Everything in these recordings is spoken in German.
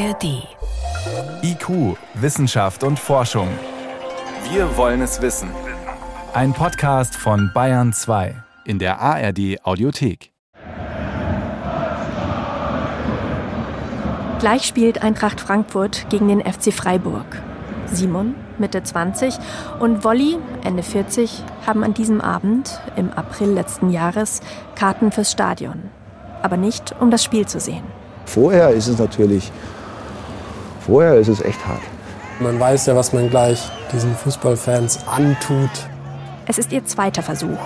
ARD. IQ, Wissenschaft und Forschung. Wir wollen es wissen. Ein Podcast von Bayern 2 in der ARD Audiothek. Gleich spielt Eintracht Frankfurt gegen den FC Freiburg. Simon, Mitte 20, und Wolli, Ende 40, haben an diesem Abend, im April letzten Jahres, Karten fürs Stadion. Aber nicht, um das Spiel zu sehen. Vorher ist es natürlich, vorher ist es echt hart. Man weiß ja, was man gleich diesen Fußballfans antut. Es ist ihr zweiter Versuch.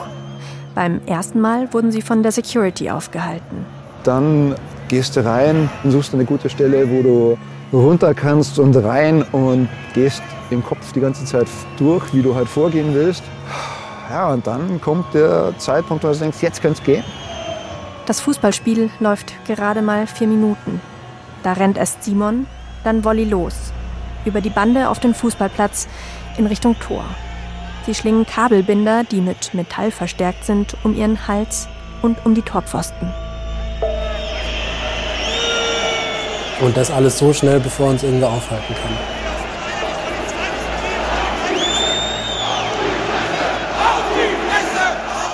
Beim ersten Mal wurden sie von der Security aufgehalten. Dann gehst du rein und suchst eine gute Stelle, wo du runter kannst und rein und gehst im Kopf die ganze Zeit durch, wie du halt vorgehen willst. Ja, und dann kommt der Zeitpunkt, wo du denkst, jetzt könnte es gehen. Das Fußballspiel läuft gerade mal vier Minuten. Da rennt erst Simon, dann Wolli los. Über die Bande auf den Fußballplatz in Richtung Tor. Sie schlingen Kabelbinder, die mit Metall verstärkt sind, um ihren Hals und um die Torpfosten. Und das alles so schnell, bevor uns irgendwer aufhalten kann.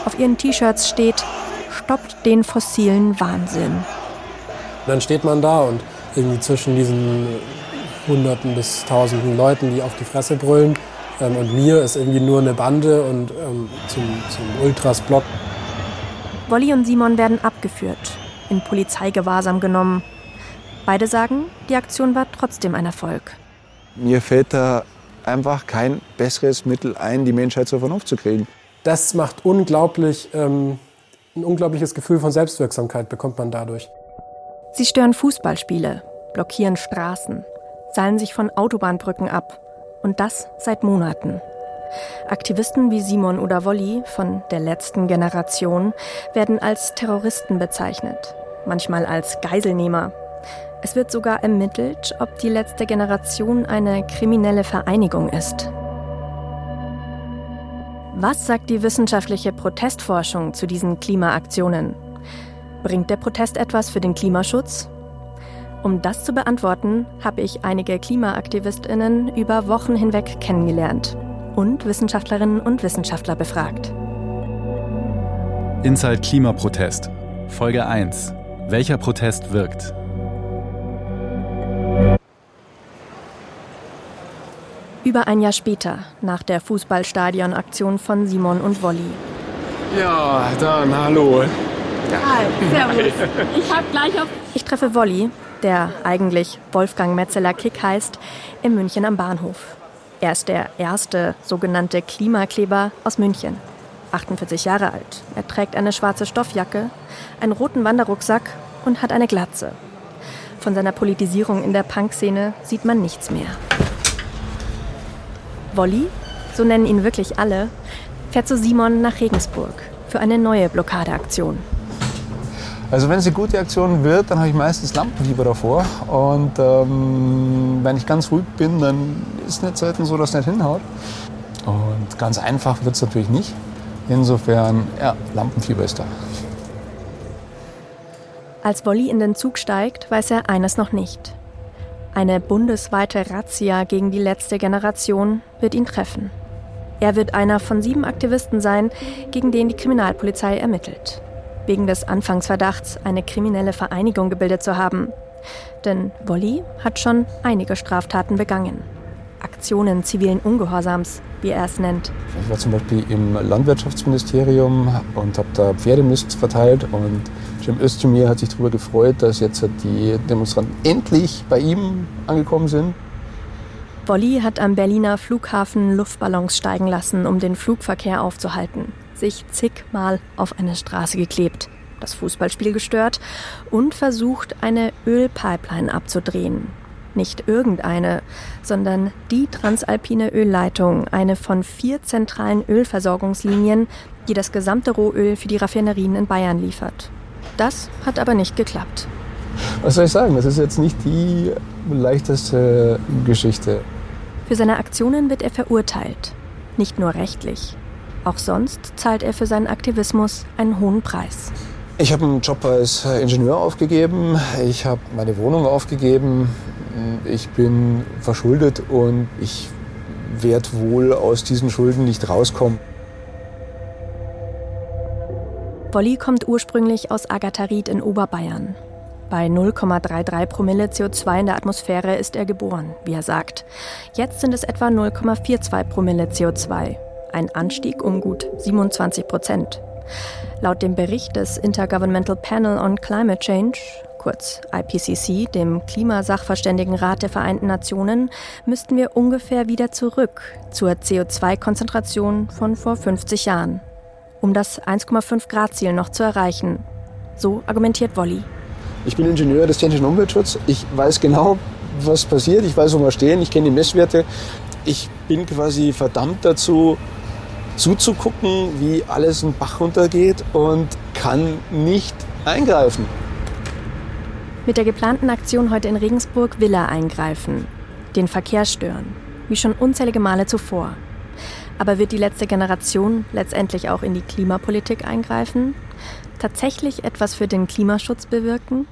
Auf ihren T-Shirts steht Stoppt den fossilen Wahnsinn. Dann steht man da und irgendwie zwischen diesen Hunderten bis Tausenden Leuten, die auf die Fresse brüllen. Ähm, und mir ist irgendwie nur eine Bande und ähm, zum, zum Ultras-Block. Wolli und Simon werden abgeführt, in Polizeigewahrsam genommen. Beide sagen, die Aktion war trotzdem ein Erfolg. Mir fällt da einfach kein besseres Mittel ein, die Menschheit zur Vernunft zu kriegen. Das macht unglaublich ähm, ein unglaubliches Gefühl von Selbstwirksamkeit bekommt man dadurch. Sie stören Fußballspiele, blockieren Straßen, seilen sich von Autobahnbrücken ab. Und das seit Monaten. Aktivisten wie Simon oder Wolli von der letzten Generation werden als Terroristen bezeichnet, manchmal als Geiselnehmer. Es wird sogar ermittelt, ob die letzte Generation eine kriminelle Vereinigung ist. Was sagt die wissenschaftliche Protestforschung zu diesen Klimaaktionen? Bringt der Protest etwas für den Klimaschutz? Um das zu beantworten, habe ich einige Klimaaktivistinnen über Wochen hinweg kennengelernt und Wissenschaftlerinnen und Wissenschaftler befragt. Inside Klimaprotest. Folge 1. Welcher Protest wirkt? Über ein Jahr später, nach der Fußballstadionaktion von Simon und Wolli. Ja, dann hallo. Hi, servus. Ich hab gleich auf. Ich treffe Wolli, der eigentlich Wolfgang Metzeler Kick heißt, in München am Bahnhof. Er ist der erste sogenannte Klimakleber aus München. 48 Jahre alt. Er trägt eine schwarze Stoffjacke, einen roten Wanderrucksack und hat eine Glatze. Von seiner Politisierung in der Punkszene sieht man nichts mehr. Wolli, so nennen ihn wirklich alle, fährt zu Simon nach Regensburg für eine neue Blockadeaktion. Also wenn es eine gute Aktion wird, dann habe ich meistens Lampenfieber davor. Und ähm, wenn ich ganz ruhig bin, dann ist es nicht selten so, dass es nicht hinhaut. Und ganz einfach wird es natürlich nicht. Insofern, ja, Lampenfieber ist da. Als Wolli in den Zug steigt, weiß er eines noch nicht. Eine bundesweite Razzia gegen die letzte Generation wird ihn treffen. Er wird einer von sieben Aktivisten sein, gegen den die Kriminalpolizei ermittelt. Wegen des Anfangsverdachts, eine kriminelle Vereinigung gebildet zu haben. Denn Wolli hat schon einige Straftaten begangen. Aktionen zivilen Ungehorsams, wie er es nennt. Ich war zum Beispiel im Landwirtschaftsministerium und habe da Pferdemist verteilt und Cem Özdemir hat sich darüber gefreut, dass jetzt die Demonstranten endlich bei ihm angekommen sind. Wolli hat am Berliner Flughafen Luftballons steigen lassen, um den Flugverkehr aufzuhalten, sich zigmal auf eine Straße geklebt, das Fußballspiel gestört und versucht, eine Ölpipeline abzudrehen. Nicht irgendeine, sondern die transalpine Ölleitung, eine von vier zentralen Ölversorgungslinien, die das gesamte Rohöl für die Raffinerien in Bayern liefert. Das hat aber nicht geklappt. Was soll ich sagen? Das ist jetzt nicht die leichteste Geschichte. Für seine Aktionen wird er verurteilt. Nicht nur rechtlich. Auch sonst zahlt er für seinen Aktivismus einen hohen Preis. Ich habe einen Job als Ingenieur aufgegeben, ich habe meine Wohnung aufgegeben, ich bin verschuldet und ich werde wohl aus diesen Schulden nicht rauskommen. Wolli kommt ursprünglich aus Agatharid in Oberbayern. Bei 0,33 Promille CO2 in der Atmosphäre ist er geboren, wie er sagt. Jetzt sind es etwa 0,42 Promille CO2. Ein Anstieg um gut 27 Prozent. Laut dem Bericht des Intergovernmental Panel on Climate Change, kurz IPCC, dem Klimasachverständigenrat der Vereinten Nationen, müssten wir ungefähr wieder zurück zur CO2-Konzentration von vor 50 Jahren, um das 1,5 Grad Ziel noch zu erreichen. So argumentiert Wolli. Ich bin Ingenieur des Technischen Umweltschutzes. Ich weiß genau, was passiert. Ich weiß, wo wir stehen. Ich kenne die Messwerte. Ich bin quasi verdammt dazu, zuzugucken, wie alles einen Bach runtergeht und kann nicht eingreifen. Mit der geplanten Aktion heute in Regensburg will er eingreifen, den Verkehr stören, wie schon unzählige Male zuvor. Aber wird die letzte Generation letztendlich auch in die Klimapolitik eingreifen? Tatsächlich etwas für den Klimaschutz bewirken?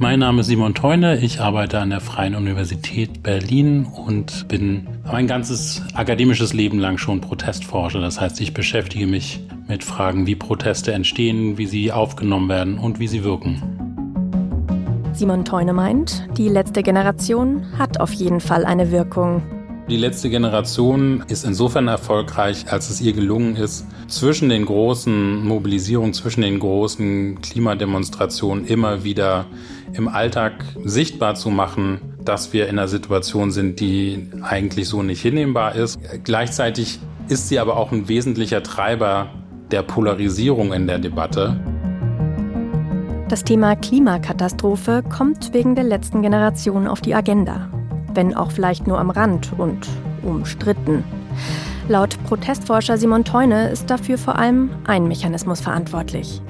Mein Name ist Simon Teune, ich arbeite an der Freien Universität Berlin und bin mein ganzes akademisches Leben lang schon Protestforscher. Das heißt, ich beschäftige mich mit Fragen, wie Proteste entstehen, wie sie aufgenommen werden und wie sie wirken. Simon Teune meint, die letzte Generation hat auf jeden Fall eine Wirkung. Die letzte Generation ist insofern erfolgreich, als es ihr gelungen ist, zwischen den großen Mobilisierungen, zwischen den großen Klimademonstrationen immer wieder im Alltag sichtbar zu machen, dass wir in einer Situation sind, die eigentlich so nicht hinnehmbar ist. Gleichzeitig ist sie aber auch ein wesentlicher Treiber der Polarisierung in der Debatte. Das Thema Klimakatastrophe kommt wegen der letzten Generation auf die Agenda. Wenn auch vielleicht nur am Rand und umstritten. Laut Protestforscher Simon Teune ist dafür vor allem ein Mechanismus verantwortlich.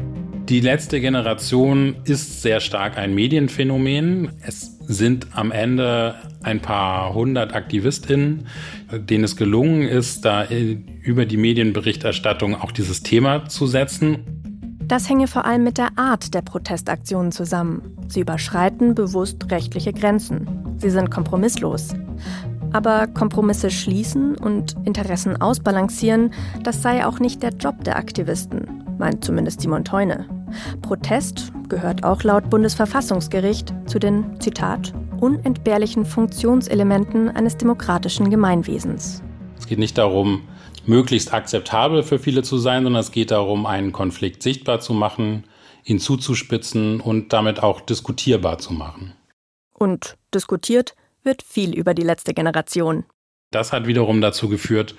Die letzte Generation ist sehr stark ein Medienphänomen. Es sind am Ende ein paar hundert AktivistInnen, denen es gelungen ist, da über die Medienberichterstattung auch dieses Thema zu setzen. Das hänge vor allem mit der Art der Protestaktionen zusammen. Sie überschreiten bewusst rechtliche Grenzen. Sie sind kompromisslos. Aber Kompromisse schließen und Interessen ausbalancieren, das sei auch nicht der Job der Aktivisten, meint zumindest Simon Teune. Protest gehört auch laut Bundesverfassungsgericht zu den, Zitat, unentbehrlichen Funktionselementen eines demokratischen Gemeinwesens. Es geht nicht darum, möglichst akzeptabel für viele zu sein, sondern es geht darum, einen Konflikt sichtbar zu machen, ihn zuzuspitzen und damit auch diskutierbar zu machen. Und diskutiert wird viel über die letzte Generation. Das hat wiederum dazu geführt,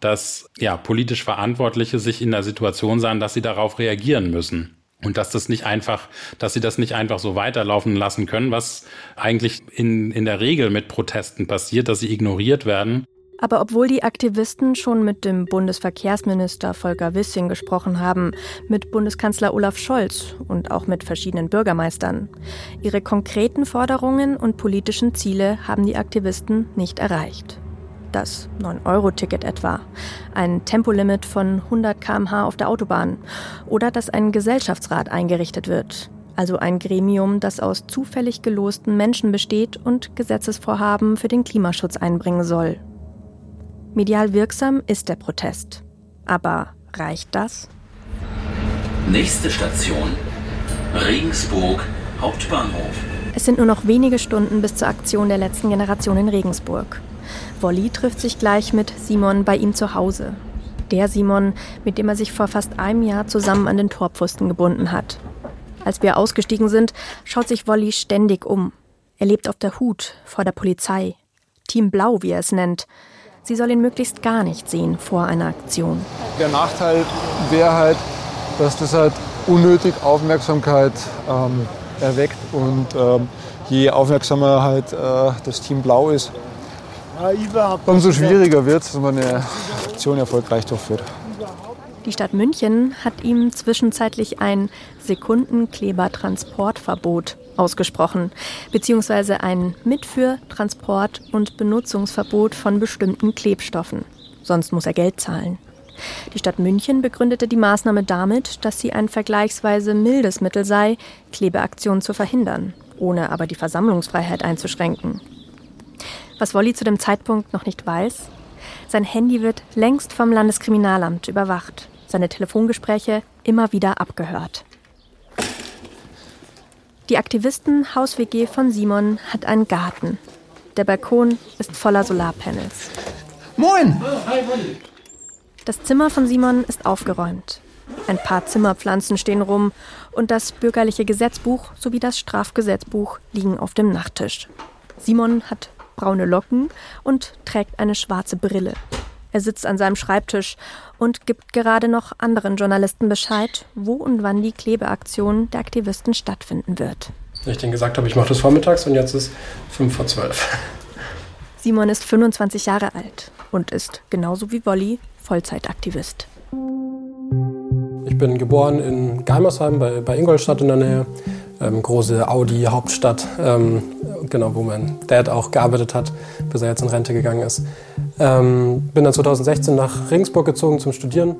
dass ja, politisch Verantwortliche sich in der Situation sahen, dass sie darauf reagieren müssen. Und dass das nicht einfach, dass sie das nicht einfach so weiterlaufen lassen können, was eigentlich in, in der Regel mit Protesten passiert, dass sie ignoriert werden. Aber obwohl die Aktivisten schon mit dem Bundesverkehrsminister Volker Wissing gesprochen haben, mit Bundeskanzler Olaf Scholz und auch mit verschiedenen Bürgermeistern, ihre konkreten Forderungen und politischen Ziele haben die Aktivisten nicht erreicht. Das 9-Euro-Ticket etwa, ein Tempolimit von 100 km/h auf der Autobahn. Oder dass ein Gesellschaftsrat eingerichtet wird, also ein Gremium, das aus zufällig gelosten Menschen besteht und Gesetzesvorhaben für den Klimaschutz einbringen soll. Medial wirksam ist der Protest. Aber reicht das? Nächste Station Regensburg Hauptbahnhof. Es sind nur noch wenige Stunden bis zur Aktion der letzten Generation in Regensburg. Wolli trifft sich gleich mit Simon bei ihm zu Hause. Der Simon, mit dem er sich vor fast einem Jahr zusammen an den Torpfosten gebunden hat. Als wir ausgestiegen sind, schaut sich Wolli ständig um. Er lebt auf der Hut vor der Polizei. Team Blau, wie er es nennt. Sie soll ihn möglichst gar nicht sehen vor einer Aktion. Der Nachteil wäre halt, dass das halt unnötig Aufmerksamkeit ähm, erweckt und ähm, je aufmerksamer halt äh, das Team Blau ist, umso schwieriger wird es, dass man eine Aktion erfolgreich durchführt. Die Stadt München hat ihm zwischenzeitlich ein Sekundenklebertransportverbot ausgesprochen, beziehungsweise ein Mitführ-, Transport- und Benutzungsverbot von bestimmten Klebstoffen. Sonst muss er Geld zahlen. Die Stadt München begründete die Maßnahme damit, dass sie ein vergleichsweise mildes Mittel sei, Klebeaktionen zu verhindern, ohne aber die Versammlungsfreiheit einzuschränken. Was Wolli zu dem Zeitpunkt noch nicht weiß, sein Handy wird längst vom Landeskriminalamt überwacht, seine Telefongespräche immer wieder abgehört. Die Aktivisten-Haus-WG von Simon hat einen Garten. Der Balkon ist voller Solarpanels. Moin! Das Zimmer von Simon ist aufgeräumt. Ein paar Zimmerpflanzen stehen rum und das bürgerliche Gesetzbuch sowie das Strafgesetzbuch liegen auf dem Nachttisch. Simon hat braune Locken und trägt eine schwarze Brille. Er sitzt an seinem Schreibtisch und gibt gerade noch anderen Journalisten Bescheid, wo und wann die Klebeaktion der Aktivisten stattfinden wird. Ich denen gesagt habe, ich mache das vormittags und jetzt ist fünf vor zwölf. Simon ist 25 Jahre alt und ist genauso wie Wolli Vollzeitaktivist. Ich bin geboren in Geimersheim bei, bei Ingolstadt in der Nähe. Ähm, große Audi-Hauptstadt, ähm, genau, wo mein Dad auch gearbeitet hat, bis er jetzt in Rente gegangen ist. Ähm, bin dann 2016 nach Regensburg gezogen zum Studieren.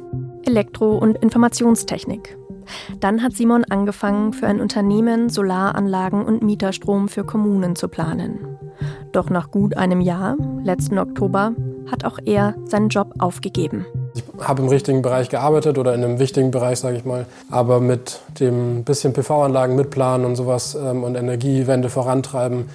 Elektro- und Informationstechnik. Dann hat Simon angefangen, für ein Unternehmen Solaranlagen und Mieterstrom für Kommunen zu planen. Doch nach gut einem Jahr, letzten Oktober, hat auch er seinen Job aufgegeben. Ich habe im richtigen Bereich gearbeitet oder in einem wichtigen Bereich, sage ich mal. Aber mit dem bisschen PV-Anlagen mitplanen und sowas ähm, und Energiewende vorantreiben,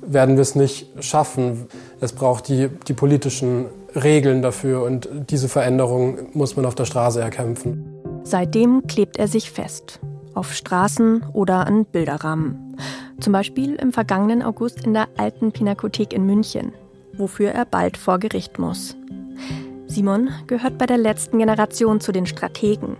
werden wir es nicht schaffen. Es braucht die, die politischen Regeln dafür und diese Veränderung muss man auf der Straße erkämpfen. Seitdem klebt er sich fest. Auf Straßen oder an Bilderrahmen. Zum Beispiel im vergangenen August in der Alten Pinakothek in München, wofür er bald vor Gericht muss. Simon gehört bei der letzten Generation zu den Strategen,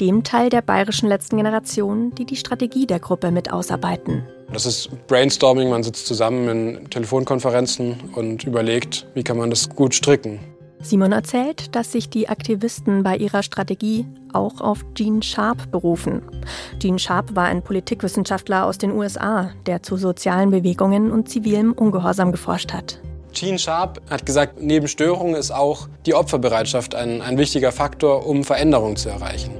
dem Teil der bayerischen letzten Generation, die die Strategie der Gruppe mit ausarbeiten. Das ist Brainstorming, man sitzt zusammen in Telefonkonferenzen und überlegt, wie kann man das gut stricken. Simon erzählt, dass sich die Aktivisten bei ihrer Strategie auch auf Gene Sharp berufen. Gene Sharp war ein Politikwissenschaftler aus den USA, der zu sozialen Bewegungen und zivilem Ungehorsam geforscht hat. Gene Sharp hat gesagt, neben Störungen ist auch die Opferbereitschaft ein, ein wichtiger Faktor, um Veränderungen zu erreichen.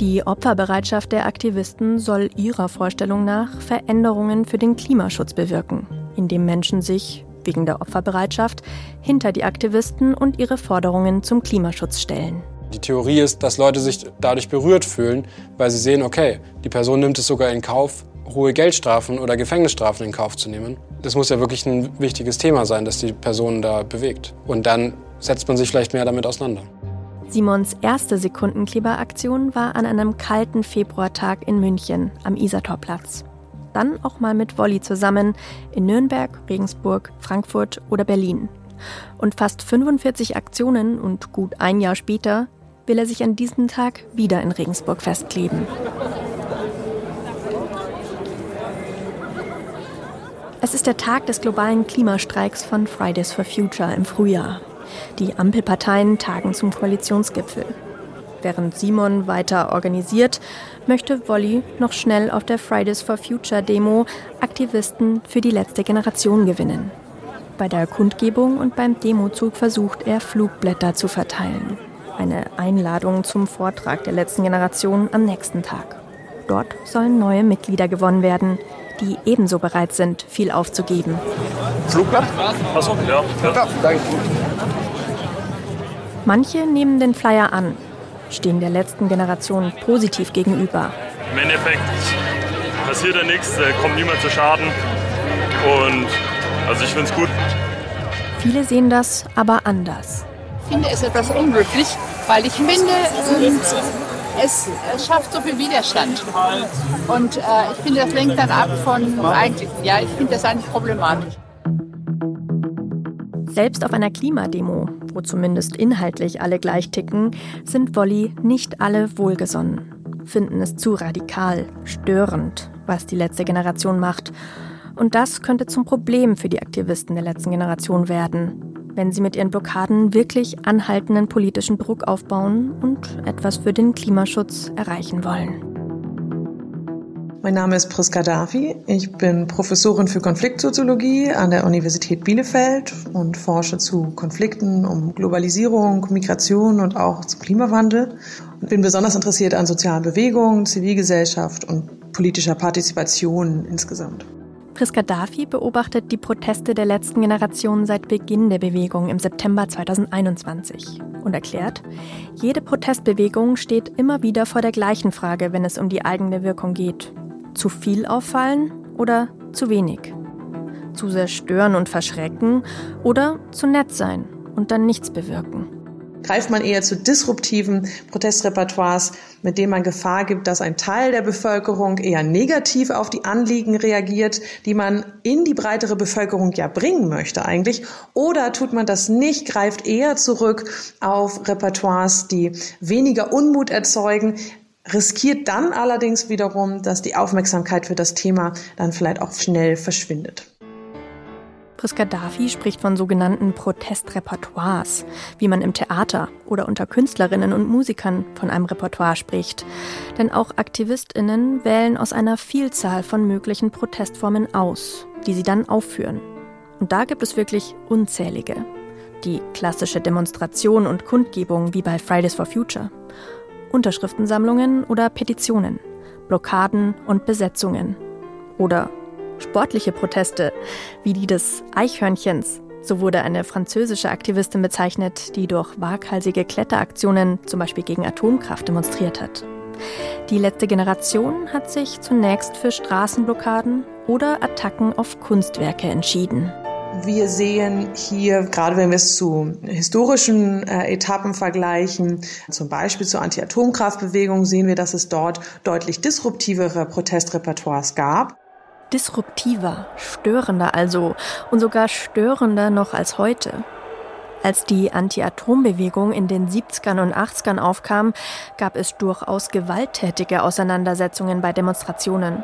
Die Opferbereitschaft der Aktivisten soll ihrer Vorstellung nach Veränderungen für den Klimaschutz bewirken, indem Menschen sich, wegen der Opferbereitschaft, hinter die Aktivisten und ihre Forderungen zum Klimaschutz stellen. Die Theorie ist, dass Leute sich dadurch berührt fühlen, weil sie sehen, okay, die Person nimmt es sogar in Kauf, hohe Geldstrafen oder Gefängnisstrafen in Kauf zu nehmen. Das muss ja wirklich ein wichtiges Thema sein, das die Person da bewegt. Und dann setzt man sich vielleicht mehr damit auseinander. Simons erste Sekundenkleberaktion war an einem kalten Februartag in München am Isartorplatz. Dann auch mal mit Wolli zusammen in Nürnberg, Regensburg, Frankfurt oder Berlin. Und fast 45 Aktionen und gut ein Jahr später will er sich an diesem Tag wieder in Regensburg festkleben. Es ist der Tag des globalen Klimastreiks von Fridays for Future im Frühjahr. Die Ampelparteien tagen zum Koalitionsgipfel. Während Simon weiter organisiert, möchte Wolli noch schnell auf der Fridays for Future Demo Aktivisten für die letzte Generation gewinnen. Bei der Kundgebung und beim Demozug versucht er Flugblätter zu verteilen. Eine Einladung zum Vortrag der letzten Generation am nächsten Tag. Dort sollen neue Mitglieder gewonnen werden, die ebenso bereit sind, viel aufzugeben. Flugblatt? Achso, ja. Ja, danke. Manche nehmen den Flyer an, stehen der letzten Generation positiv gegenüber. Im Endeffekt passiert ja nichts, da kommt niemand zu Schaden. Und also ich finde es gut. Viele sehen das aber anders. Ich finde es etwas unglücklich, weil ich finde, ähm, es, es schafft so viel Widerstand. Und äh, ich finde, das lenkt dann ab von eigentlichen. Ja, ich finde das eigentlich problematisch. Selbst auf einer Klimademo, wo zumindest inhaltlich alle gleich ticken, sind Wolli nicht alle wohlgesonnen, finden es zu radikal, störend, was die letzte Generation macht. Und das könnte zum Problem für die Aktivisten der letzten Generation werden, wenn sie mit ihren Blockaden wirklich anhaltenden politischen Druck aufbauen und etwas für den Klimaschutz erreichen wollen. Mein Name ist Priska Dafi. Ich bin Professorin für Konfliktsoziologie an der Universität Bielefeld und forsche zu Konflikten um Globalisierung, Migration und auch zum Klimawandel. Und bin besonders interessiert an sozialen Bewegungen, Zivilgesellschaft und politischer Partizipation insgesamt. Priska Dafi beobachtet die Proteste der letzten Generation seit Beginn der Bewegung im September 2021 und erklärt, jede Protestbewegung steht immer wieder vor der gleichen Frage, wenn es um die eigene Wirkung geht. Zu viel auffallen oder zu wenig? Zu sehr stören und verschrecken oder zu nett sein und dann nichts bewirken? Greift man eher zu disruptiven Protestrepertoires, mit denen man Gefahr gibt, dass ein Teil der Bevölkerung eher negativ auf die Anliegen reagiert, die man in die breitere Bevölkerung ja bringen möchte eigentlich? Oder tut man das nicht, greift eher zurück auf Repertoires, die weniger Unmut erzeugen, riskiert dann allerdings wiederum, dass die Aufmerksamkeit für das Thema dann vielleicht auch schnell verschwindet. Priska Dafi spricht von sogenannten Protestrepertoires, wie man im Theater oder unter Künstlerinnen und Musikern von einem Repertoire spricht. Denn auch AktivistInnen wählen aus einer Vielzahl von möglichen Protestformen aus, die sie dann aufführen. Und da gibt es wirklich unzählige. Die klassische Demonstration und Kundgebung wie bei Fridays for Future. Unterschriftensammlungen oder Petitionen, Blockaden und Besetzungen oder sportliche Proteste, wie die des Eichhörnchens. So wurde eine französische Aktivistin bezeichnet, die durch waghalsige Kletteraktionen zum Beispiel gegen Atomkraft demonstriert hat. Die letzte Generation hat sich zunächst für Straßenblockaden oder Attacken auf Kunstwerke entschieden. Wir sehen hier, gerade wenn wir es zu historischen äh, Etappen vergleichen, zum Beispiel zur Anti-Atomkraftbewegung, sehen wir, dass es dort deutlich disruptivere Protestrepertoires gab. Disruptiver, störender also und sogar störender noch als heute. Als die Anti-Atom-Bewegung in den 70ern und 80ern aufkam, gab es durchaus gewalttätige Auseinandersetzungen bei Demonstrationen.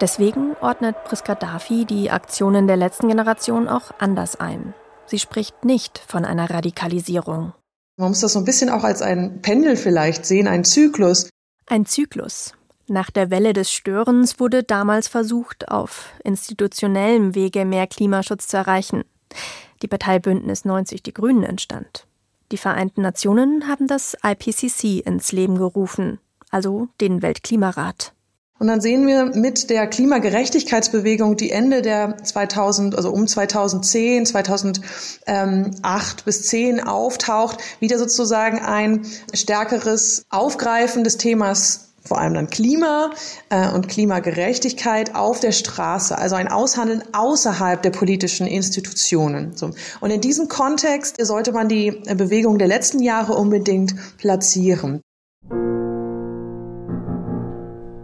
Deswegen ordnet Priska Dafi die Aktionen der letzten Generation auch anders ein. Sie spricht nicht von einer Radikalisierung. Man muss das so ein bisschen auch als ein Pendel vielleicht sehen, ein Zyklus. Ein Zyklus. Nach der Welle des Störens wurde damals versucht, auf institutionellem Wege mehr Klimaschutz zu erreichen. Die Partei Bündnis 90 Die Grünen entstand. Die Vereinten Nationen haben das IPCC ins Leben gerufen, also den Weltklimarat. Und dann sehen wir mit der Klimagerechtigkeitsbewegung, die Ende der 2000, also um 2010, 2008 bis 10 auftaucht, wieder sozusagen ein stärkeres Aufgreifen des Themas vor allem dann Klima äh, und Klimagerechtigkeit auf der Straße, also ein Aushandeln außerhalb der politischen Institutionen. So. Und in diesem Kontext sollte man die Bewegung der letzten Jahre unbedingt platzieren.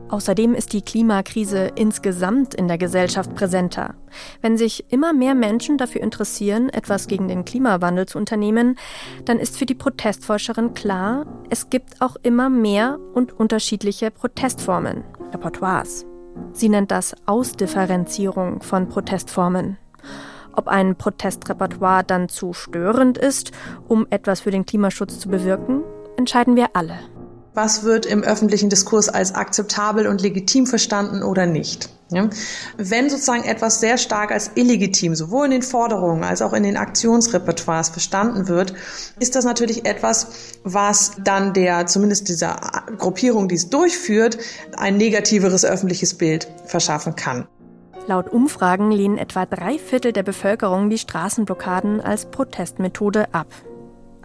Außerdem ist die Klimakrise insgesamt in der Gesellschaft präsenter. Wenn sich immer mehr Menschen dafür interessieren, etwas gegen den Klimawandel zu unternehmen, dann ist für die Protestforscherin klar, es gibt auch immer mehr und unterschiedliche Protestformen, Repertoires. Sie nennt das Ausdifferenzierung von Protestformen. Ob ein Protestrepertoire dann zu störend ist, um etwas für den Klimaschutz zu bewirken, entscheiden wir alle was wird im öffentlichen Diskurs als akzeptabel und legitim verstanden oder nicht. Ja? Wenn sozusagen etwas sehr stark als illegitim, sowohl in den Forderungen als auch in den Aktionsrepertoires verstanden wird, ist das natürlich etwas, was dann der, zumindest dieser Gruppierung, die es durchführt, ein negativeres öffentliches Bild verschaffen kann. Laut Umfragen lehnen etwa drei Viertel der Bevölkerung die Straßenblockaden als Protestmethode ab.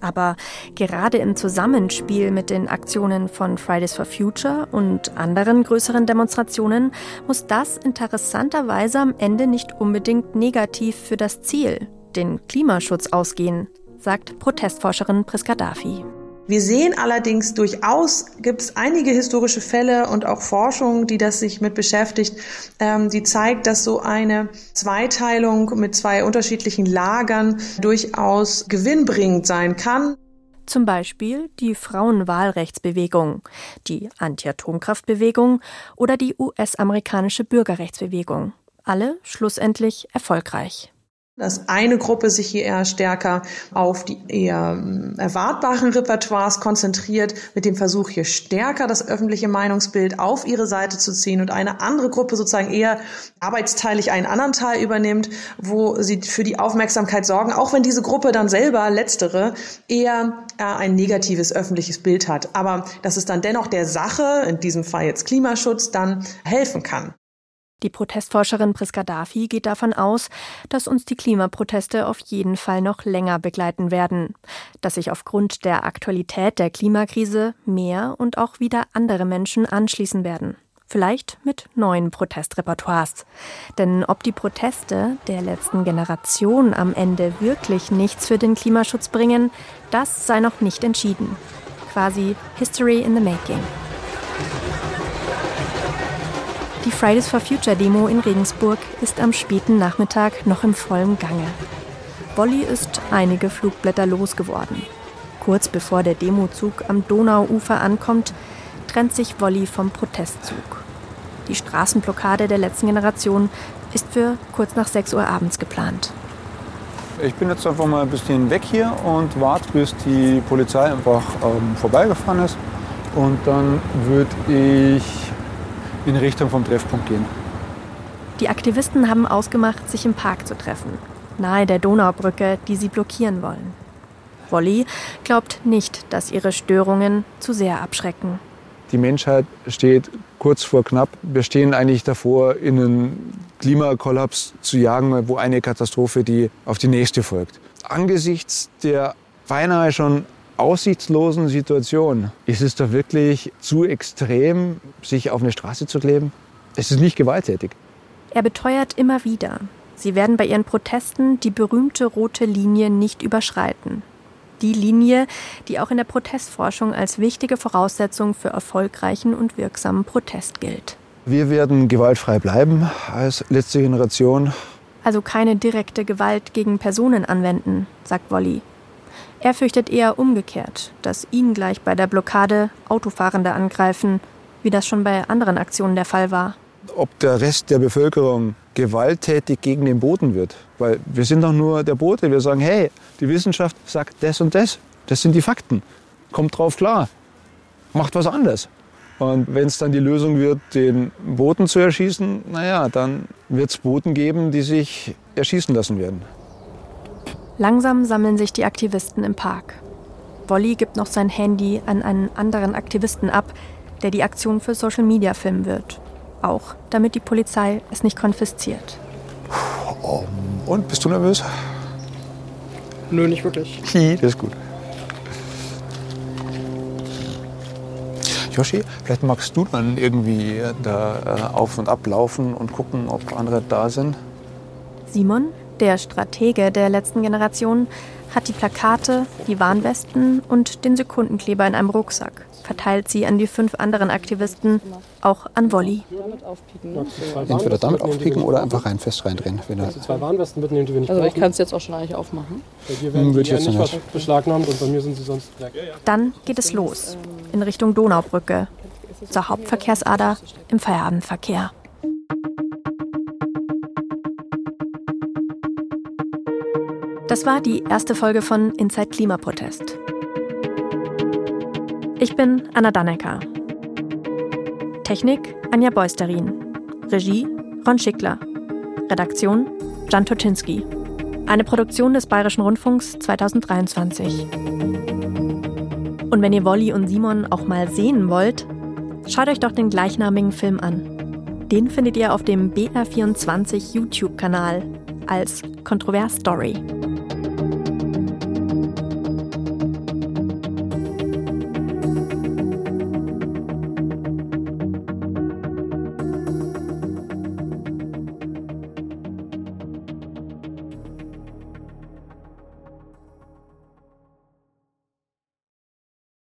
Aber gerade im Zusammenspiel mit den Aktionen von Fridays for Future und anderen größeren Demonstrationen muss das interessanterweise am Ende nicht unbedingt negativ für das Ziel, den Klimaschutz, ausgehen, sagt Protestforscherin Priska Dafi. Wir sehen allerdings durchaus, gibt es einige historische Fälle und auch Forschung, die das sich mit beschäftigt, ähm, die zeigt, dass so eine Zweiteilung mit zwei unterschiedlichen Lagern durchaus gewinnbringend sein kann. Zum Beispiel die Frauenwahlrechtsbewegung, die Anti-Atomkraftbewegung oder die US-amerikanische Bürgerrechtsbewegung. Alle schlussendlich erfolgreich. Dass eine Gruppe sich hier eher stärker auf die eher ähm, erwartbaren Repertoires konzentriert, mit dem Versuch hier stärker das öffentliche Meinungsbild auf ihre Seite zu ziehen und eine andere Gruppe sozusagen eher arbeitsteilig einen anderen Teil übernimmt, wo sie für die Aufmerksamkeit sorgen, auch wenn diese Gruppe dann selber, letztere, eher äh, ein negatives öffentliches Bild hat. Aber dass es dann dennoch der Sache, in diesem Fall jetzt Klimaschutz, dann helfen kann. Die Protestforscherin Priska Dafi geht davon aus, dass uns die Klimaproteste auf jeden Fall noch länger begleiten werden, dass sich aufgrund der Aktualität der Klimakrise mehr und auch wieder andere Menschen anschließen werden. Vielleicht mit neuen Protestrepertoires. Denn ob die Proteste der letzten Generation am Ende wirklich nichts für den Klimaschutz bringen, das sei noch nicht entschieden. Quasi History in the Making. Fridays for Future Demo in Regensburg ist am späten Nachmittag noch im vollen Gange. Wolli ist einige Flugblätter losgeworden. Kurz bevor der Demozug am Donauufer ankommt, trennt sich Wolli vom Protestzug. Die Straßenblockade der letzten Generation ist für kurz nach 6 Uhr abends geplant. Ich bin jetzt einfach mal ein bisschen weg hier und warte, bis die Polizei einfach ähm, vorbeigefahren ist. Und dann würde ich in Richtung vom Treffpunkt gehen. Die Aktivisten haben ausgemacht, sich im Park zu treffen, nahe der Donaubrücke, die sie blockieren wollen. Wolli glaubt nicht, dass ihre Störungen zu sehr abschrecken. Die Menschheit steht kurz vor knapp. Wir stehen eigentlich davor, in einen Klimakollaps zu jagen, wo eine Katastrophe die auf die nächste folgt. Angesichts der beinahe schon aussichtslosen Situation ist es doch wirklich zu extrem, sich auf eine Straße zu kleben? Es ist nicht gewalttätig. Er beteuert immer wieder, sie werden bei ihren Protesten die berühmte rote Linie nicht überschreiten. Die Linie, die auch in der Protestforschung als wichtige Voraussetzung für erfolgreichen und wirksamen Protest gilt. Wir werden gewaltfrei bleiben als letzte Generation. Also keine direkte Gewalt gegen Personen anwenden, sagt Wolli. Er fürchtet eher umgekehrt, dass ihn gleich bei der Blockade Autofahrende angreifen, wie das schon bei anderen Aktionen der Fall war. Ob der Rest der Bevölkerung gewalttätig gegen den Boden wird. Weil wir sind doch nur der Bote. Wir sagen, hey, die Wissenschaft sagt das und das. Das sind die Fakten. Kommt drauf klar. Macht was anderes. Und wenn es dann die Lösung wird, den Boten zu erschießen, naja, dann wird es Boten geben, die sich erschießen lassen werden. Langsam sammeln sich die Aktivisten im Park. Wolli gibt noch sein Handy an einen anderen Aktivisten ab, der die Aktion für Social Media filmen wird. Auch damit die Polizei es nicht konfisziert. Und bist du nervös? Nö, nicht wirklich. Hi, das ist gut. Joshi, vielleicht magst du dann irgendwie da äh, auf und ab laufen und gucken, ob andere da sind. Simon, der Stratege der letzten Generation hat die Plakate, die Warnwesten und den Sekundenkleber in einem Rucksack, verteilt sie an die fünf anderen Aktivisten, auch an Wolli. Entweder damit aufpicken oder einfach rein fest reindrehen. Wenn also zwei Warnwesten mitnehmen, die wir nicht Also ich kann es jetzt auch schon eigentlich aufmachen. Bei dir werden hm, die nicht beschlagnahmt und bei mir sind sie sonst weg. Dann geht es los, in Richtung Donaubrücke, zur Hauptverkehrsader im Feierabendverkehr. Das war die erste Folge von Inside Klimaprotest. Ich bin Anna Dannecker. Technik Anja Beusterin. Regie Ron Schickler. Redaktion Jan Toczynski. Eine Produktion des Bayerischen Rundfunks 2023. Und wenn ihr Wolli und Simon auch mal sehen wollt, schaut euch doch den gleichnamigen Film an. Den findet ihr auf dem BR24 YouTube-Kanal als Kontrovers Story.